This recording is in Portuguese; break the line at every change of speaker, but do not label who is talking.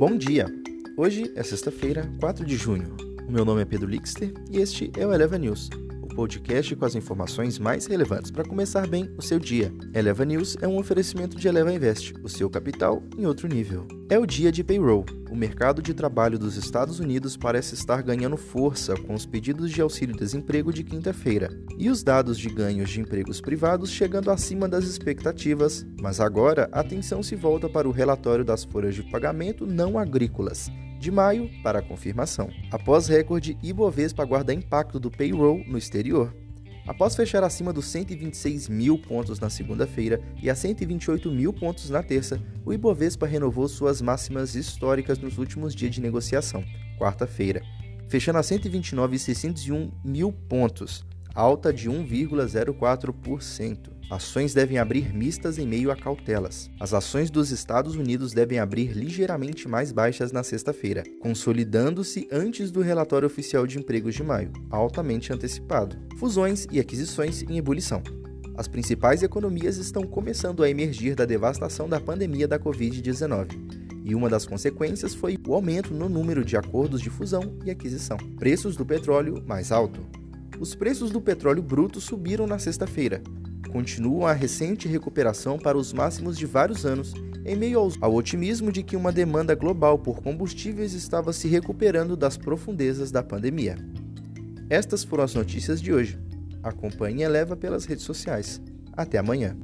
Bom dia! Hoje é sexta-feira, 4 de junho. O meu nome é Pedro Lixter e este é o Eleva News, podcast com as informações mais relevantes para começar bem o seu dia. Eleva News é um oferecimento de Eleva Invest, o seu capital em outro nível. É o dia de payroll. O mercado de trabalho dos Estados Unidos parece estar ganhando força com os pedidos de auxílio-desemprego de quinta-feira e os dados de ganhos de empregos privados chegando acima das expectativas. Mas agora a atenção se volta para o relatório das folhas de pagamento não agrícolas, de maio para a confirmação. Após recorde, Ibovespa aguarda impacto do payroll no exterior. Após fechar acima dos 126 mil pontos na segunda-feira e a 128 mil pontos na terça, o Ibovespa renovou suas máximas históricas nos últimos dias de negociação, quarta-feira, fechando a 129,601 mil pontos, alta de 1,04%. Ações devem abrir mistas em meio a cautelas. As ações dos Estados Unidos devem abrir ligeiramente mais baixas na sexta-feira, consolidando-se antes do relatório oficial de empregos de maio, altamente antecipado. Fusões e aquisições em ebulição. As principais economias estão começando a emergir da devastação da pandemia da Covid-19 e uma das consequências foi o aumento no número de acordos de fusão e aquisição. Preços do petróleo mais alto. Os preços do petróleo bruto subiram na sexta-feira, continuam a recente recuperação para os máximos de vários anos, em meio ao otimismo de que uma demanda global por combustíveis estava se recuperando das profundezas da pandemia. Estas foram as notícias de hoje. Acompanhe e eleva pelas redes sociais. Até amanhã.